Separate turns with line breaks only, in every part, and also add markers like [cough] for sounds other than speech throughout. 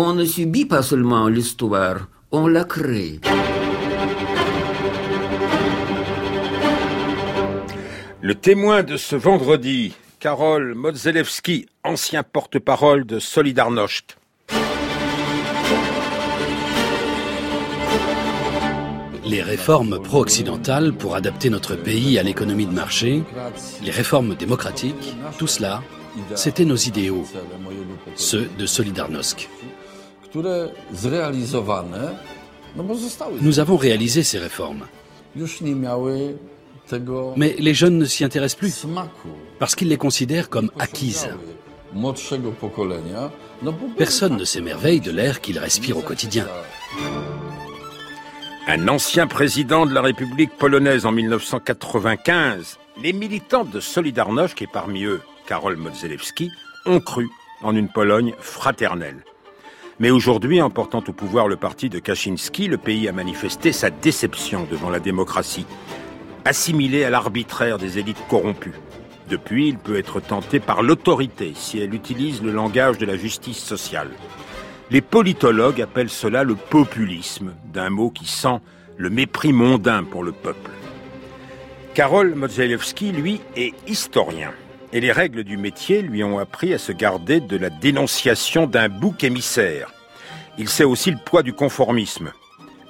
On ne subit pas seulement l'histoire, on la crée.
Le témoin de ce vendredi, Karol Modzelewski, ancien porte-parole de Solidarność.
Les réformes pro-occidentales pour adapter notre pays à l'économie de marché, les réformes démocratiques, tout cela, c'était nos idéaux, ceux de Solidarność. Nous avons réalisé ces réformes. Mais les jeunes ne s'y intéressent plus parce qu'ils les considèrent comme acquises. Personne ne s'émerveille de l'air qu'ils respirent au quotidien.
Un ancien président de la République polonaise en 1995, les militants de Solidarność, et parmi eux Karol Modzelewski, ont cru en une Pologne fraternelle. Mais aujourd'hui, en portant au pouvoir le parti de Kaczynski, le pays a manifesté sa déception devant la démocratie assimilé à l'arbitraire des élites corrompues. Depuis, il peut être tenté par l'autorité si elle utilise le langage de la justice sociale. Les politologues appellent cela le populisme, d'un mot qui sent le mépris mondain pour le peuple. Karol Modzelewski, lui, est historien. Et les règles du métier lui ont appris à se garder de la dénonciation d'un bouc émissaire. Il sait aussi le poids du conformisme.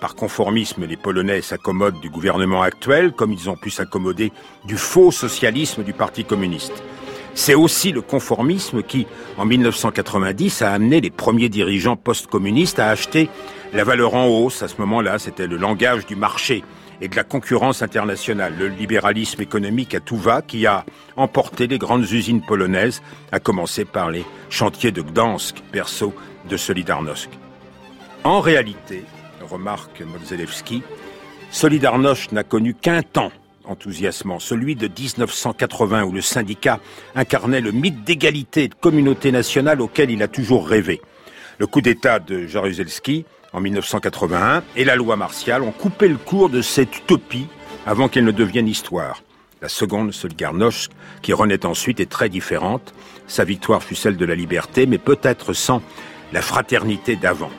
Par conformisme, les Polonais s'accommodent du gouvernement actuel comme ils ont pu s'accommoder du faux socialisme du Parti communiste. C'est aussi le conformisme qui, en 1990, a amené les premiers dirigeants post-communistes à acheter la valeur en hausse. À ce moment-là, c'était le langage du marché et de la concurrence internationale, le libéralisme économique à tout va qui a emporté les grandes usines polonaises, à commencer par les chantiers de Gdansk, perso de Solidarność. En réalité, remarque Modzelewski, Solidarność n'a connu qu'un temps enthousiasmant, celui de 1980 où le syndicat incarnait le mythe d'égalité et de communauté nationale auquel il a toujours rêvé. Le coup d'État de Jaruzelski en 1981 et la loi martiale ont coupé le cours de cette utopie avant qu'elle ne devienne histoire. La seconde, Solidarność, qui renaît ensuite, est très différente. Sa victoire fut celle de la liberté, mais peut-être sans la fraternité d'avant.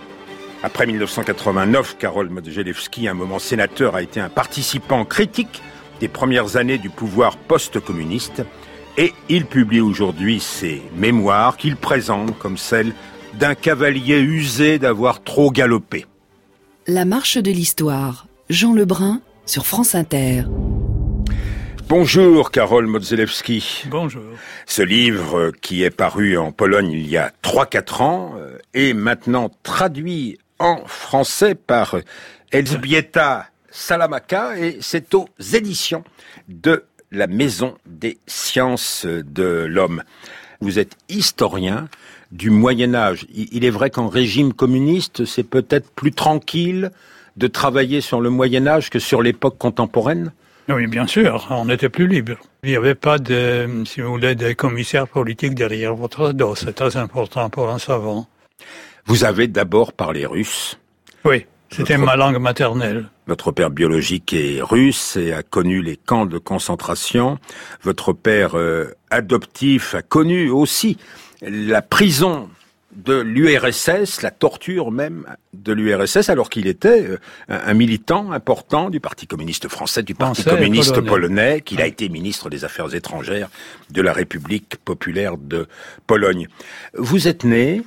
Après 1989, Karol Modzelewski, un moment sénateur, a été un participant critique des premières années du pouvoir post-communiste et il publie aujourd'hui ses mémoires qu'il présente comme celles d'un cavalier usé d'avoir trop galopé.
La marche de l'histoire, Jean Lebrun sur France Inter.
Bonjour Karol Modzelewski.
Bonjour.
Ce livre qui est paru en Pologne il y a 3-4 ans euh, est maintenant traduit en français par Elzbieta Salamaka et c'est aux éditions de la Maison des sciences de l'homme. Vous êtes historien du Moyen Âge. Il est vrai qu'en régime communiste, c'est peut-être plus tranquille de travailler sur le Moyen Âge que sur l'époque contemporaine?
Oui, bien sûr, on était plus libre. Il n'y avait pas de, si vous voulez, de commissaire politique derrière votre dos. C'est très important pour un savant.
Vous avez d'abord parlé russe.
Oui, c'était ma langue maternelle.
Votre père biologique est russe et a connu les camps de concentration. Votre père euh, adoptif a connu aussi la prison de l'URSS, la torture même de l'URSS, alors qu'il était euh, un militant important du Parti communiste français, du Parti communiste polonais, qu'il a été ministre des Affaires étrangères de la République populaire de Pologne. Vous êtes né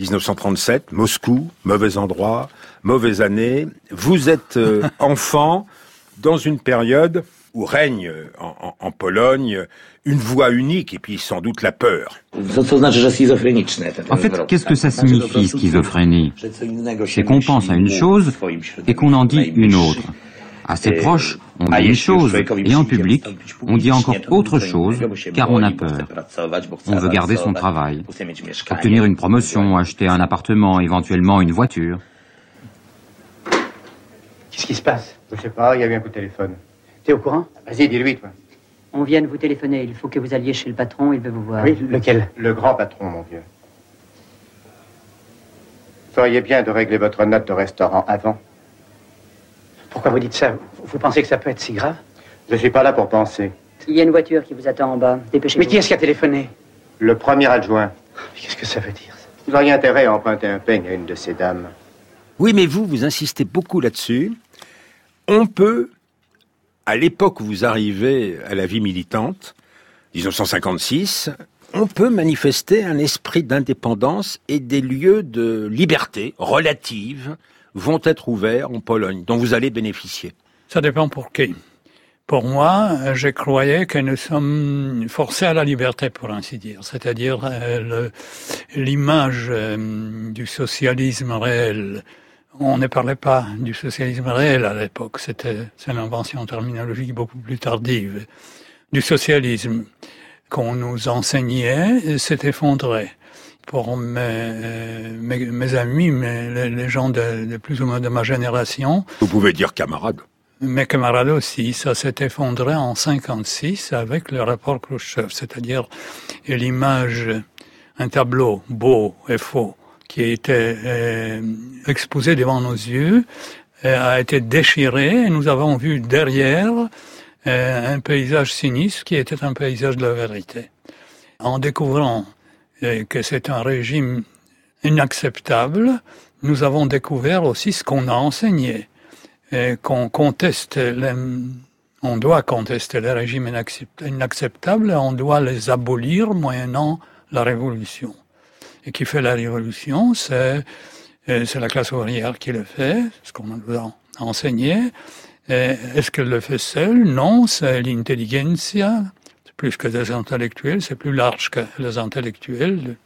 1937, Moscou, mauvais endroit, mauvaise année. Vous êtes euh, [laughs] enfant dans une période où règne euh, en, Pologne une voix unique et puis sans doute la peur.
En fait, qu'est-ce que ça signifie, schizophrénie C'est qu'on pense à une chose et qu'on en dit une autre. À ses proches, on dit une chose, et en public, on dit encore autre chose, car on a peur. On veut garder son travail, obtenir une promotion, acheter un appartement, éventuellement une voiture.
Qu'est-ce qui se passe?
Je sais pas, il y a eu un coup de téléphone.
T'es au courant?
Vas-y, dis-lui, toi.
On vient de vous téléphoner, il faut que vous alliez chez le patron, il veut vous voir.
Oui, lequel? Le grand patron, mon vieux. Feriez bien de régler votre note de restaurant avant.
Pourquoi vous dites ça? Vous pensez que ça peut être si grave?
Je suis pas là pour penser.
Il y a une voiture qui vous attend en bas. Dépêchez-vous.
Mais qui est-ce qui a téléphoné? Le premier adjoint.
Qu'est-ce que ça veut dire
Vous auriez intérêt à emprunter un peigne à une de ces dames.
Oui, mais vous, vous insistez beaucoup là-dessus. On peut, à l'époque où vous arrivez à la vie militante, 1956, on peut manifester un esprit d'indépendance et des lieux de liberté relative vont être ouverts en Pologne, dont vous allez bénéficier.
Ça dépend pour qui. Pour moi, je croyais que nous sommes forcés à la liberté, pour ainsi dire. C'est-à-dire euh, l'image euh, du socialisme réel. On ne parlait pas du socialisme réel à l'époque. C'était c'est l'invention terminologique beaucoup plus tardive. Du socialisme qu'on nous enseignait s'est effondré. Pour mes, mes, amis, les gens de, de, plus ou moins de ma génération.
Vous pouvez dire camarades.
Mes camarades aussi, ça s'est effondré en 56 avec le rapport Khrushchev, c'est-à-dire l'image, un tableau beau et faux qui a été euh, exposé devant nos yeux, euh, a été déchiré et nous avons vu derrière euh, un paysage sinistre qui était un paysage de la vérité. En découvrant euh, que c'est un régime inacceptable, nous avons découvert aussi ce qu'on a enseigné, qu'on conteste, les, on doit contester les régimes inacceptables, on doit les abolir moyennant la révolution. Et qui fait la révolution, c'est euh, la classe ouvrière qui le fait, ce qu'on nous a enseigné. Est-ce qu'elle le fait seule? Non, c'est l'intelligentsia, plus que des intellectuels, c'est plus large que les intellectuels,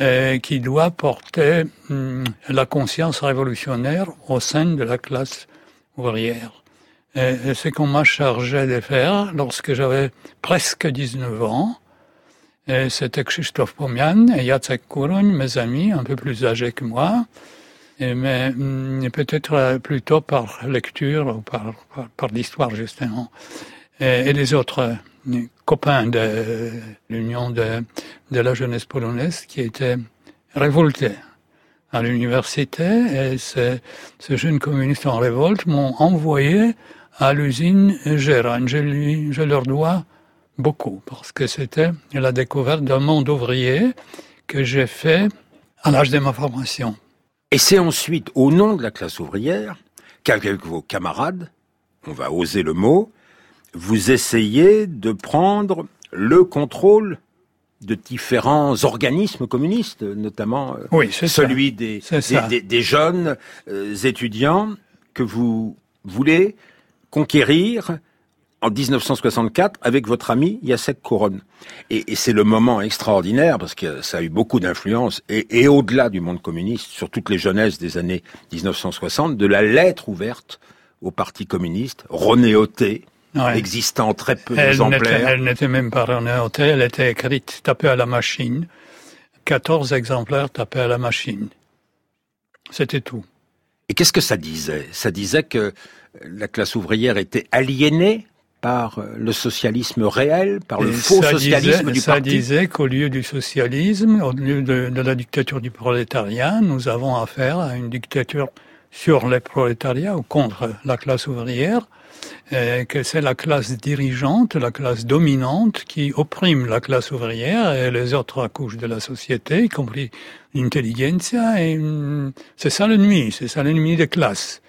euh, qui doit porter hum, la conscience révolutionnaire au sein de la classe ouvrière. Et, c'est qu'on m'a chargé de faire lorsque j'avais presque 19 ans. C'était Krzysztof Pomian et Jacek Kuroń, mes amis, un peu plus âgés que moi mais mm, peut-être euh, plutôt par lecture ou par, par, l'histoire justement. Et, les autres copains de l'Union de, la jeunesse polonaise qui étaient révoltés à l'université et ces, ces jeunes communistes en révolte m'ont envoyé à l'usine Gérard. Je, lui, je leur dois beaucoup parce que c'était la découverte d'un monde ouvrier que j'ai fait à l'âge de ma formation.
Et c'est ensuite, au nom de la classe ouvrière, qu'avec vos camarades, on va oser le mot, vous essayez de prendre le contrôle de différents organismes communistes, notamment
euh,
celui des, des, jeunes euh, étudiants que vous voulez conquérir en 1964 avec votre ami Jacek Couronne. Et, c'est le moment extraordinaire parce que ça a eu beaucoup d'influence et, au-delà du monde communiste, sur toutes les jeunesses des années 1960, de la lettre ouverte au Parti communiste, existant très peu d'exemplaires.
Elle n'était même pas renéotée, elle était écrite, tapée à la machine. 14 exemplaires tapés à la machine. C'était tout.
Et qu'est-ce que ça disait? Ça disait que la classe ouvrière était aliénée par euh, le socialisme réel, par le faux socialisme du
ça parti? Ça disait qu'au lieu du socialisme, au lieu de, la dictature du prolétariat, nous avons affaire à une dictature sur les prolétariats ou contre la classe ouvrière, que c'est la classe dirigeante, la classe dominante qui opprime la classe ouvrière et les autres couches de la société, y compris l'intelligentsia, et hum, c'est ça l'ennemi, c'est ça l'ennemi des classes.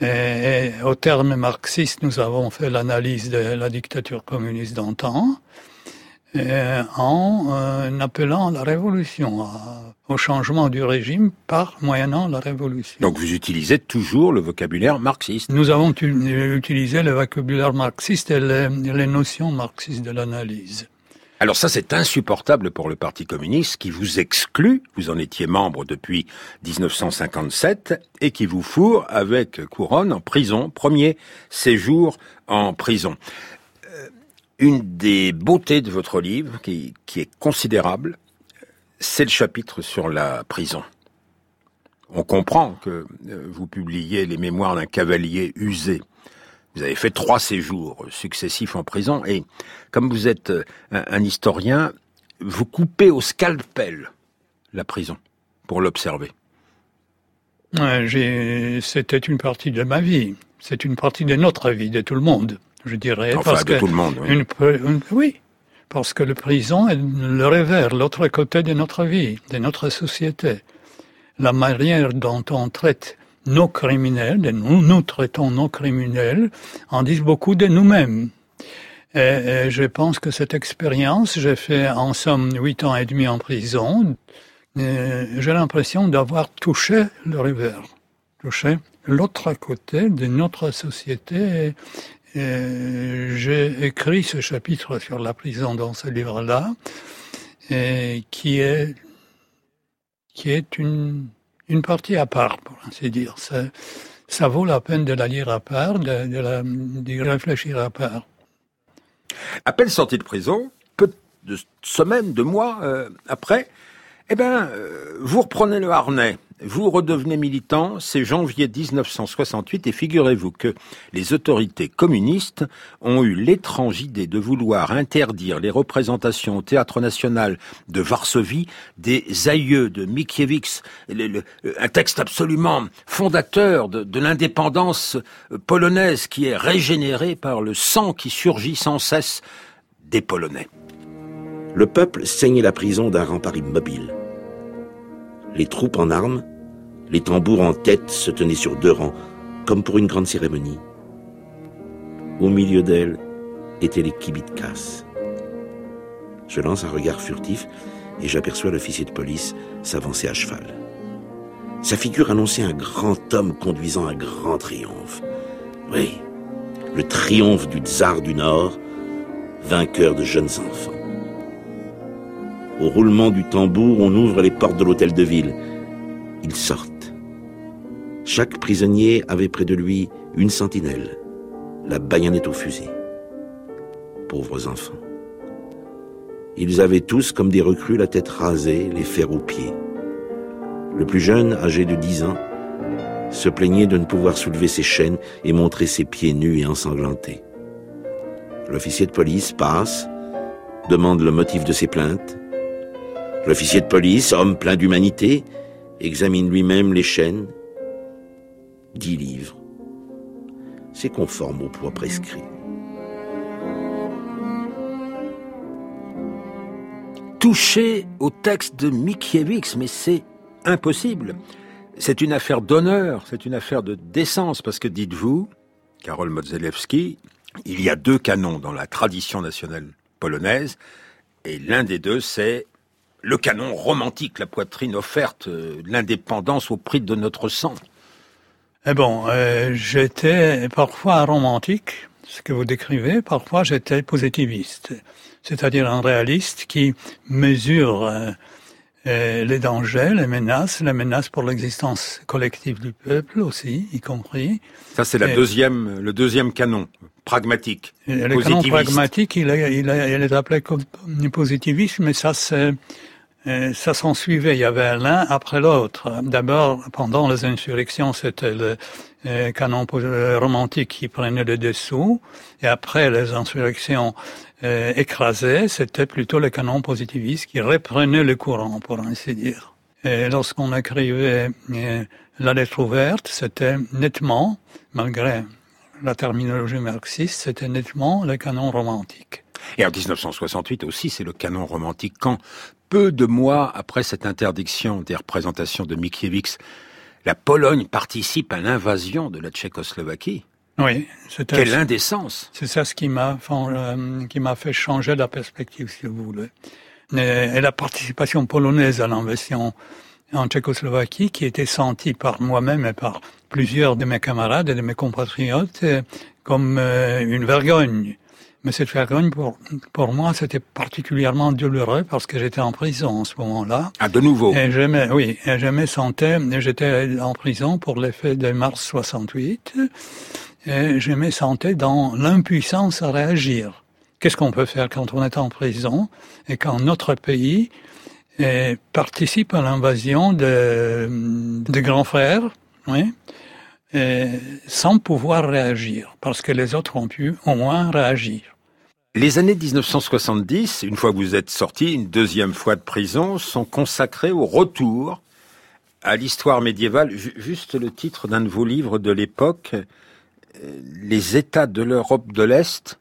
Et, au terme marxiste, nous avons fait l'analyse de la dictature communiste d'antan en euh, appelant à la révolution, au changement du régime par moyennant la révolution.
Donc vous utilisez toujours le vocabulaire marxiste
Nous avons utilisé le vocabulaire marxiste et les notions marxistes de l'analyse.
Alors ça, c'est insupportable pour le Parti communiste qui vous exclut, vous en étiez membre depuis 1957, et qui vous fourre avec couronne en prison, premier séjour en prison. Une des beautés de votre livre, qui, qui est considérable, c'est le chapitre sur la prison. On comprend que euh, vous publiez les mémoires d'un cavalier usé. Vous avez fait trois séjours successifs en prison et comme vous êtes euh, un, historien, vous coupez au scalpel la prison pour l'observer.
C'était une partie de ma vie. C'est une partie de notre vie, de tout le monde, je dirais.
Enfin, de tout le monde.
Oui. oui, parce que la prison est le revers, l'autre côté de notre vie, de notre société. La manière dont on traite nos criminels, et nous, nous traitons nos criminels, en disent beaucoup de nous-mêmes. Et, je pense que cette expérience, j'ai fait en somme huit ans et demi en prison, j'ai l'impression d'avoir touché le revers, touché l'autre côté de notre société j'ai écrit ce chapitre sur la prison dans ce livre-là, qui est qui est une une partie à part, pour ainsi dire. Ça, ça vaut la peine de la lire à part, de, de réfléchir à part.
À peine sorti de prison, peu de semaines, de mois euh, après, eh ben, euh, vous reprenez le harnais vous redevenez militant, c'est janvier 1968 et figurez-vous que les autorités communistes ont eu l'étrange idée de vouloir interdire les représentations au Théâtre National de Varsovie des aïeux de Mickiewicz, un texte absolument fondateur de, de l'indépendance polonaise qui est régénéré par le sang qui surgit sans cesse des Polonais.
Le peuple saignait la prison d'un rempart immobile. Les troupes en armes les tambours en tête se tenaient sur deux rangs, comme pour une grande cérémonie. Au milieu d'elles étaient les kibitkas. Je lance un regard furtif et j'aperçois l'officier de police s'avancer à cheval. Sa figure annonçait un grand homme conduisant un grand triomphe. Oui, le triomphe du tsar du Nord, vainqueur de jeunes enfants. Au roulement du tambour, on ouvre les portes de l'hôtel de ville. Ils sortent. Chaque prisonnier avait près de lui une sentinelle, la baïonnette au fusil. Pauvres enfants. Ils avaient tous, comme des recrues, la tête rasée, les fers aux pieds. Le plus jeune, âgé de dix ans, se plaignait de ne pouvoir soulever ses chaînes et montrer ses pieds nus et ensanglantés. L'officier de police passe, demande le motif de ses plaintes. L'officier de police, homme plein d'humanité, examine lui-même les chaînes 10 livres. C'est conforme au poids prescrit.
Toucher au texte de Mickiewicz, mais c'est impossible. C'est une affaire d'honneur, c'est une affaire de décence, parce que dites-vous, Karol Modzelewski, il y a deux canons dans la tradition nationale polonaise, et l'un des deux, c'est le canon romantique, la poitrine offerte, euh, l'indépendance au prix de notre sang.
Eh bon, euh, j'étais parfois romantique, ce que vous décrivez, parfois j'étais positiviste, c'est-à-dire un réaliste qui mesure euh, euh, les dangers, les menaces, les menaces pour l'existence collective du peuple aussi, y compris.
Ça, c'est la deuxième, le deuxième canon, pragmatique.
Le canon pragmatique, il, est, il, il est appelé positiviste, mais ça, c'est ça s'en suivait, il y avait l'un après l'autre. D'abord, pendant les insurrections, c'était le euh, canon romantique qui prenait le dessous, et après les insurrections euh, écrasées, c'était plutôt le canon positiviste qui reprenait le courant, pour ainsi dire. Et lorsqu'on écrivait euh, la lettre ouverte, c'était nettement, malgré la terminologie marxiste, c'était nettement le canon romantique.
Et en 1968 aussi, c'est le canon romantique. Quand peu de mois après cette interdiction des représentations de Mickiewicz, la Pologne participe à l'invasion de la Tchécoslovaquie.
Oui,
c'était quelle indécence.
C'est ça ce qui m'a euh, qui m'a fait changer la perspective, si vous voulez. Et, la participation polonaise à l'invasion en Tchécoslovaquie, qui était sentie par moi-même et par plusieurs de mes camarades et de mes compatriotes euh, comme euh, une vergogne. Mais cette vergogne, pour, pour moi, c'était particulièrement douloureux parce que j'étais en prison en ce moment-là.
Ah, de nouveau?
Et je me, oui, et je me sentais, j'étais en prison pour l'effet de mars 68, et je me sentais dans l'impuissance à réagir. Qu'est-ce qu'on peut faire quand on est en prison et quand notre pays eh, participe à l'invasion de, grands frères, oui, sans pouvoir réagir, parce que les autres ont pu au moins réagir.
Les années 1970, une fois vous êtes sorti, une deuxième fois de prison, sont consacrées au retour à l'histoire médiévale. Juste le titre d'un de vos livres de l'époque, euh, Les États de l'Europe de l'Est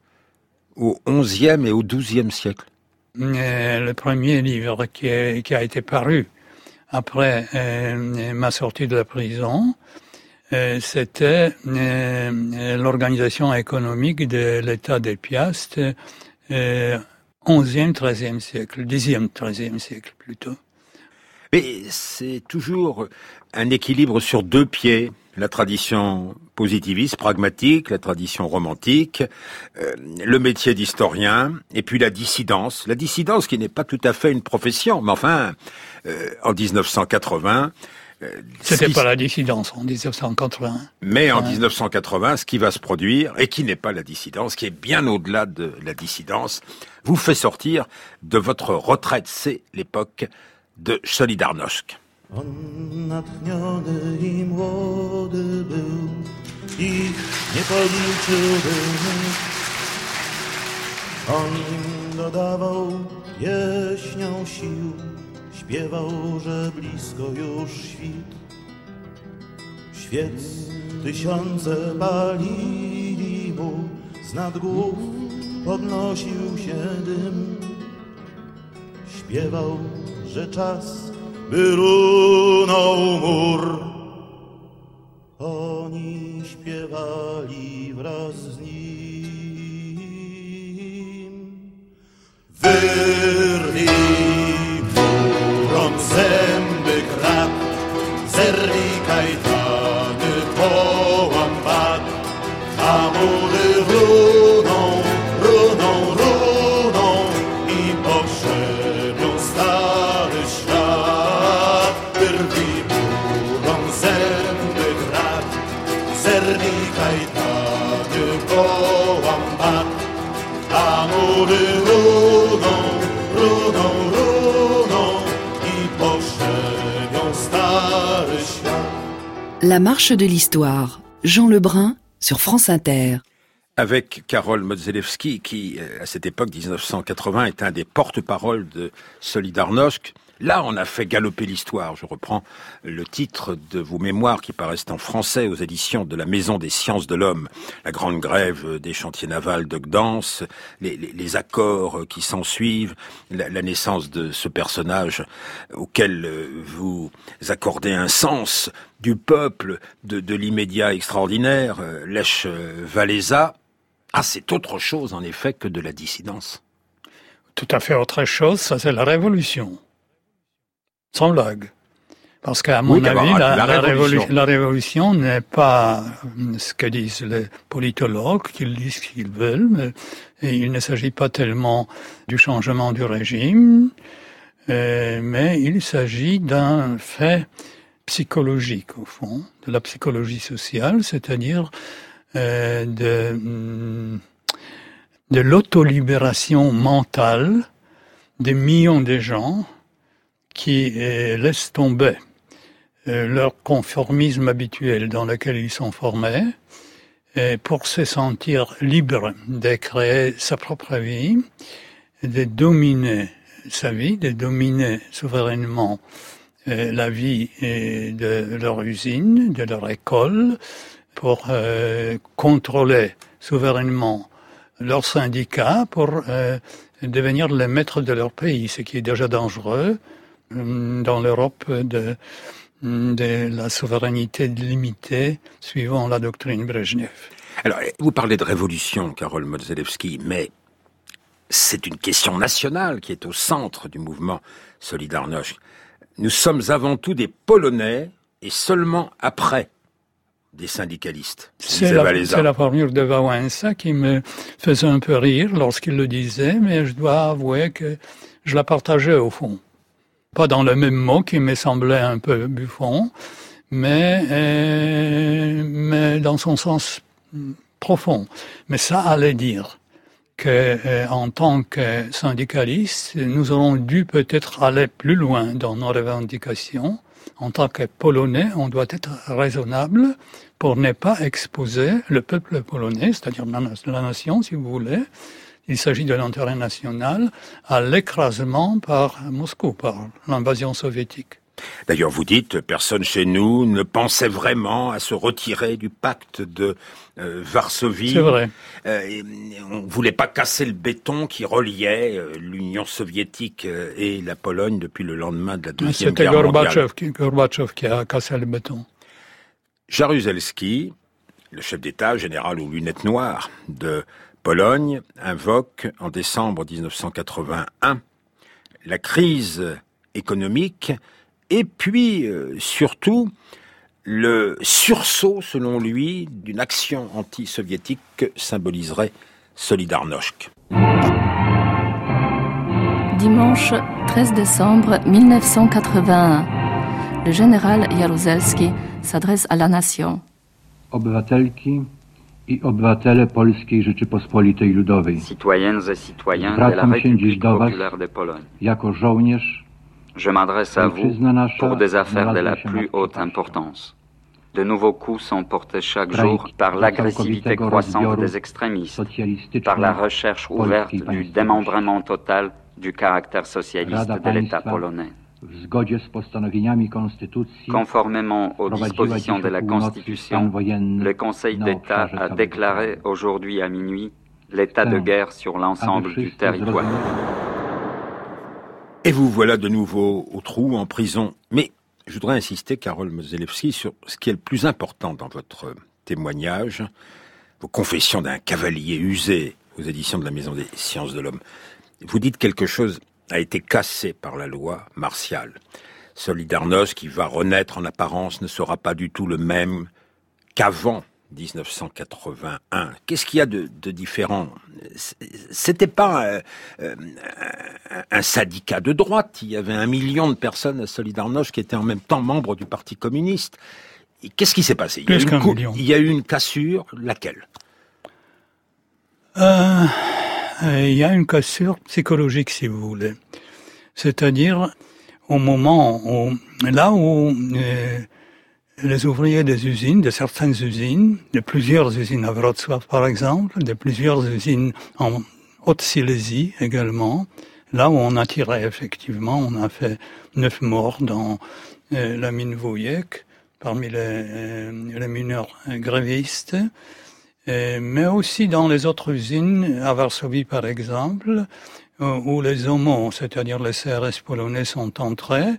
au XIe et au XIIe siècle.
Le premier livre qui, qui, a été paru après ma sortie de la prison, c'était l'organisation économique de l'État des Piastes, 11e, 13e siècle, 10e, 13e siècle plutôt.
Mais c'est toujours un équilibre sur deux pieds. La tradition positiviste, pragmatique, la tradition romantique, euh, le métier d'historien, et puis la dissidence. La dissidence qui n'est pas tout à fait une profession, mais enfin, euh, en 1980,
euh, c'était pas la dissidence en 1980.
Mais en 1980, ce qui va se produire, et qui n'est pas la dissidence, qui est bien au-delà de la dissidence, vous fait sortir de votre retraite. C'est l'époque de Solidarność. On natchniony i młody był i nie policzyłby On im dodawał pieśnią sił, śpiewał, że blisko już świt. Świec tysiące palili mu, z nad głów podnosił się dym. Śpiewał, że czas by runął mur. Oni śpiewali wraz z nim. Wyrwi murom
La marche de l'histoire. Jean Lebrun sur France Inter.
avec Karol Modzelewski, qui, euh, à cette époque, 1980, est un des porte-paroles de Solidarność. Là, on a fait galoper l'histoire. Je reprends le titre de vos mémoires qui paraissent en français aux éditions de la Maison des sciences de l'homme. La grande grève des chantiers navals de Gdansk, les, accords qui s'ensuivent, la, la naissance de ce personnage auquel vous accordez un sens du peuple, de, l'immédiat extraordinaire, euh, Walesa. Ah, c'est autre chose, en effet, que de la dissidence.
Tout à fait autre chose, ça c'est la révolution. Sans blague. Parce qu'à mon
Oui,
avis, la,
la
la
révolution.
révolu- la révolution n'est pas ce que disent les politologues, qu'ils disent ce qu'ils veulent, mais et il ne s'agit pas tellement du changement du régime, euh, mais il s'agit d'un fait psychologique, au fond, de la psychologie sociale, c'est-à-dire euh, de, de l'autolibération mentale des millions de gens qui euh, laissent tomber euh, leur conformisme habituel dans lequel ils sont formés et pour se sentir libres de créer sa propre vie, de dominer sa vie, de dominer souverainement euh, la vie de leur usine, de leur école, pour contrôler souverainement leurs syndicats, pour devenir les maîtres de leur pays, ce qui est déjà dangereux dans l'Europe de, de la souveraineté limitée suivant la doctrine Brezhnev.
Alors, vous parlez de révolution, Karol Modzelewski, mais c'est une question nationale qui est au centre du mouvement Solidarność. Nous sommes avant tout des Polonais et seulement après des syndicalistes.
La, c'est la formule de Wałęsa qui me faisait un peu rire lorsqu'il le disait, mais je dois avouer que je la partageais au fond. Pas dans le même mot qui me semblait un peu buffon, mais, euh, mais dans son sens profond. Mais ça allait dire que, euh, en tant que syndicalistes, nous aurons dû peut-être aller plus loin dans nos revendications. En tant que Polonais, on doit être raisonnable pour ne pas exposer le peuple polonais, c'est-à-dire la, la nation, si vous voulez, il s'agit de l'intérêt national, à l'écrasement par Moscou, par l'invasion soviétique.
D'ailleurs, vous dites, personne chez nous ne pensait vraiment à se retirer du pacte de euh, Varsovie.
C'est vrai.
Euh, on voulait pas casser le béton qui reliait euh, l'Union soviétique et la Pologne depuis le lendemain de la Deuxième Guerre mondiale.
C'était Gorbatchev qui a cassé le béton.
Jaruzelski, le chef d'État, général aux lunettes noires de Pologne, invoque en décembre 1981 la crise économique et puis euh, surtout le sursaut, selon lui, d'une action anti-soviétique que symboliserait Solidarność.
Dimanche 13 décembre 1981, le général Jaruzelski s'adresse à la nation.
Obywatelki i obywatele Polskiej Rzeczypospolitej Ludowej.
Citoyennes et citoyens de la République populaire de Pologne.
Jako żołnierz
je m'adresse à vous pour des affaires de la plus haute importance. De nouveaux coups sont portés chaque jour par l'agressivité croissante des extrémistes, par la recherche ouverte du démembrement total du caractère socialiste de l'État polonais. Conformément aux dispositions de la Constitution, le Conseil d'État a déclaré aujourd'hui à minuit l'état de guerre sur l'ensemble du territoire.
Et vous voilà de nouveau au trou, en prison. Mais je voudrais insister, Carole Mozelewski, sur ce qui est le plus important dans votre témoignage, vos confessions d'un cavalier usé aux éditions de la Maison des Sciences de l'Homme. Vous dites quelque chose a été cassé par la loi martiale. Solidarność, qui va renaître en apparence, ne sera pas du tout le même qu'avant 1981. Qu'est-ce qu'il y a de, différent? C'était pas euh, euh, un syndicat de droite. Il y avait un million de personnes à Solidarność qui étaient en même temps membres du Parti communiste. Qu'est-ce qui s'est passé?
Il y,
il y, a eu une cassure, laquelle?
Euh, Il y a une cassure psychologique, si vous voulez. C'est-à-dire au moment où, là où les ouvriers des usines, de certaines usines, de plusieurs usines à Wrocław par exemple, de plusieurs usines en Haute-Silésie également, là où on a tiré effectivement, on a fait neuf morts dans euh, la mine Vouyek, parmi les, euh, les mineurs grévistes, euh, mais aussi dans les autres usines, à Varsovie par exemple, où les homos, c'est-à-dire les CRS polonais, sont entrés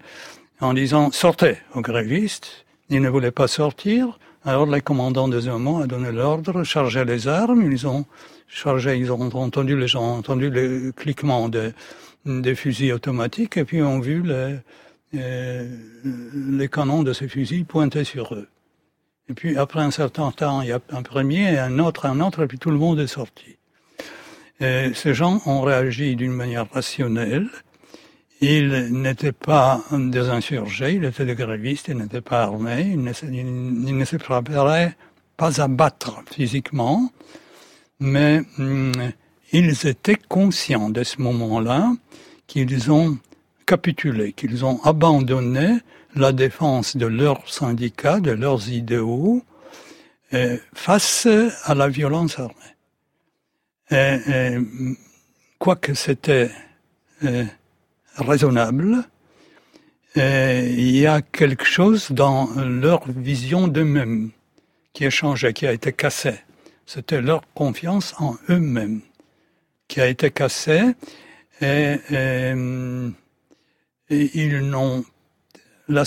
en disant sortez aux grévistes, ils ne voulaient pas sortir. Alors le commandant des Allemands a donné l'ordre, charger les armes. Ils ont chargé, ils ont entendu, les gens entendu le cliquement des, fusils automatiques et puis ont vu les, euh, les canons de ces fusils pointer sur eux. Et puis après un certain temps, il y a un premier, un autre, un autre, et puis tout le monde est sorti. Et ces gens ont réagi d'une manière rationnelle. Il n'était pas des insurgés, il était des grévistes, il n'était pas armé, il ne, se préparait pas à battre physiquement, mais hum, ils étaient conscients de ce moment-là qu'ils ont capitulé, qu'ils ont abandonné la défense de leurs syndicats, de leurs idéaux, euh, face à la violence armée. Et, quoique c'était euh, raisonnable, il y a quelque chose dans leur vision d'eux-mêmes qui a changé, qui a été cassé. C'était leur confiance en eux-mêmes qui a été cassée et, ils n'ont la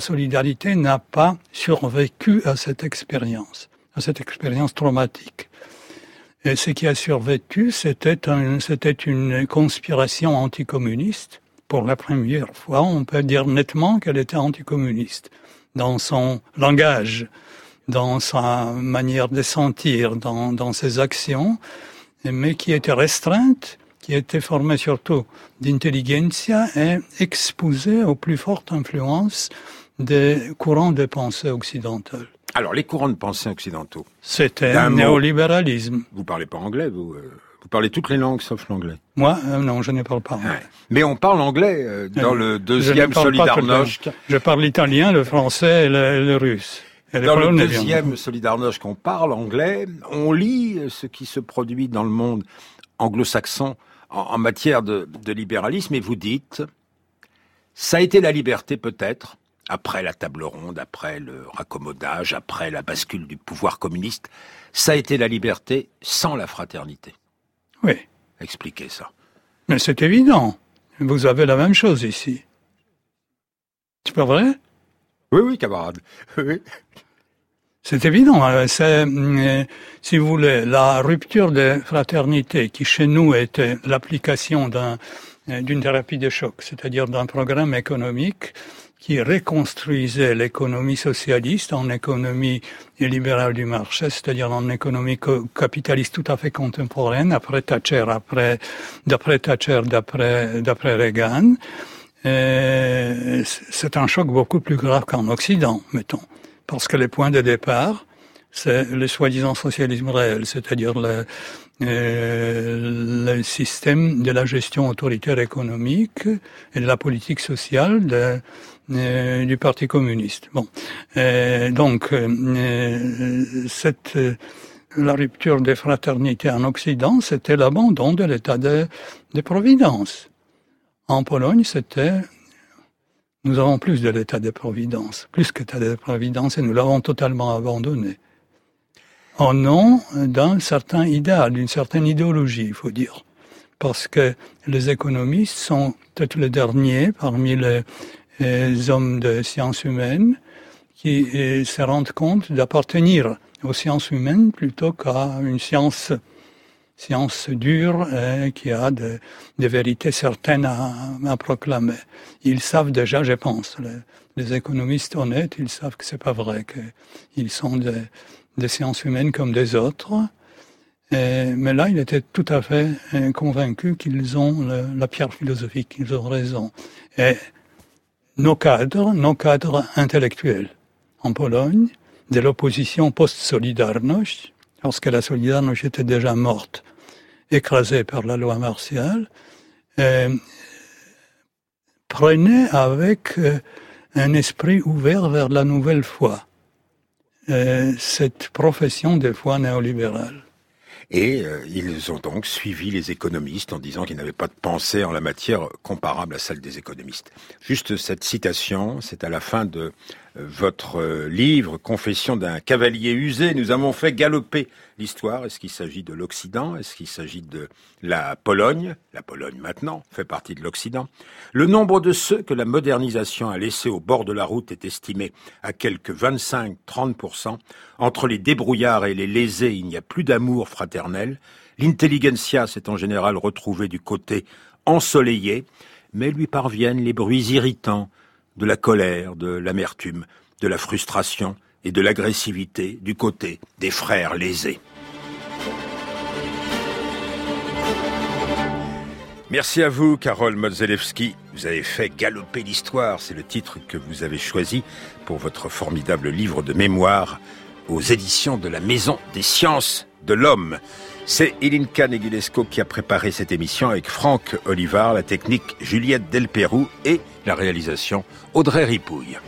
solidarité, n'a pas survécu à cette expérience, à cette expérience traumatique. Et ce qui a survécu, c'était un, c'était une conspiration anticommuniste. Pour la première fois, on peut dire nettement qu'elle était anticommuniste dans son langage, dans sa manière de sentir, dans ses actions, mais qui était restreinte, qui était formée surtout d'intelligentsia et exposée aux plus fortes influences des courants de pensée occidentaux.
Alors, les courants de pensée occidentaux.
C'était un néolibéralisme.
Vous parlez pas anglais, vous euh, Vous parlez toutes les langues sauf l'anglais.
Moi, euh, non, je ne parle pas anglais.
Mais on parle anglais euh, dans le deuxième Solidarność.
Je parle l'italien, le français et le, russe.
dans le deuxième Solidarność qu'on parle anglais, on lit ce qui se produit dans le monde anglo-saxon en, en, matière de, de libéralisme et vous dites Ça a été la liberté peut-être, après la table ronde, après le raccommodage, après la bascule du pouvoir communiste. Ça a été la liberté sans la fraternité.
Oui.
Expliquez ça.
Mais c'est évident. Vous avez la même chose ici. C'est pas vrai?
Oui, oui, camarade. Oui.
C'est évident. Hein. C'est, euh, si vous voulez, la rupture de fraternité qui chez nous était l'application d'un, euh, d'une thérapie de choc, c'est-à-dire d'un programme économique qui reconstruisait l'économie socialiste en économie libérale du marché, c'est-à-dire en économie capitaliste tout à fait contemporaine, après Thatcher, après, d'après Thatcher, d'après, d'après Reagan. C'est un choc beaucoup plus grave qu'en Occident, mettons parce que les points de départ, c'est le soi-disant socialisme réel, c'est-à-dire le, euh, le, système de la gestion autoritaire économique et de la politique sociale de, euh, du Parti communiste. Bon, euh, donc euh, cette la rupture des fraternités en Occident, c'était l'abandon de l'état de, de providence. En Pologne, c'était nous avons plus de l'état de providence, plus que l'état de providence, et nous l'avons totalement abandonné. En nom d'un certain idéal, d'une certaine idéologie, il faut dire. Parce que les économistes sont peut-être les derniers parmi les, hommes de sciences humaines qui eh, se rendent compte d'appartenir aux sciences humaines plutôt qu'à une science science dure et qui a des vérités certaines à, proclamer. Ils savent déjà, je pense, les, économistes honnêtes, ils savent que c'est pas vrai, qu'ils sont des, sciences humaines comme des autres. mais là, il était tout à fait euh, convaincu qu'ils ont la pierre philosophique, qu'ils ont raison. Et nos cadres, nos cadres intellectuels en Pologne, de l'opposition post-Solidarność, lorsque la Solidarność était déjà morte, écrasée par la loi martiale, prenait avec euh, un esprit ouvert vers la nouvelle foi, cette profession de foi néolibérale.
Et euh, ils ont donc suivi les économistes en disant qu'ils n'avaient pas de pensée en la matière comparable à celle des économistes. Juste cette citation, c'est à la fin de votre euh, livre, Confession d'un cavalier usé. Nous avons fait galoper l'histoire. Est-ce qu'il s'agit de l'Occident? Est-ce qu'il s'agit de la Pologne? La Pologne maintenant fait partie de l'Occident. Le nombre de ceux que la modernisation a laissés au bord de la route est estimé à quelque 25-30%. Entre les débrouillards et les lésés, il n'y a plus d'amour fraternel. L'intelligentsia s'est en général retrouvée du côté ensoleillé, mais lui parviennent les bruits irritants de la colère, de l'amertume, de la frustration et de l'agressivité du côté des frères lésés. Merci à vous, Carole Modzelewski. Vous avez fait galoper l'histoire. C'est le titre que vous avez choisi pour votre formidable livre de mémoire aux éditions de la Maison des Sciences de l'Homme. C'est Ilinka Negulesco qui a préparé cette émission avec Franck Olivard, la technique Juliette Delperrou et la réalisation Audrey Ripouille.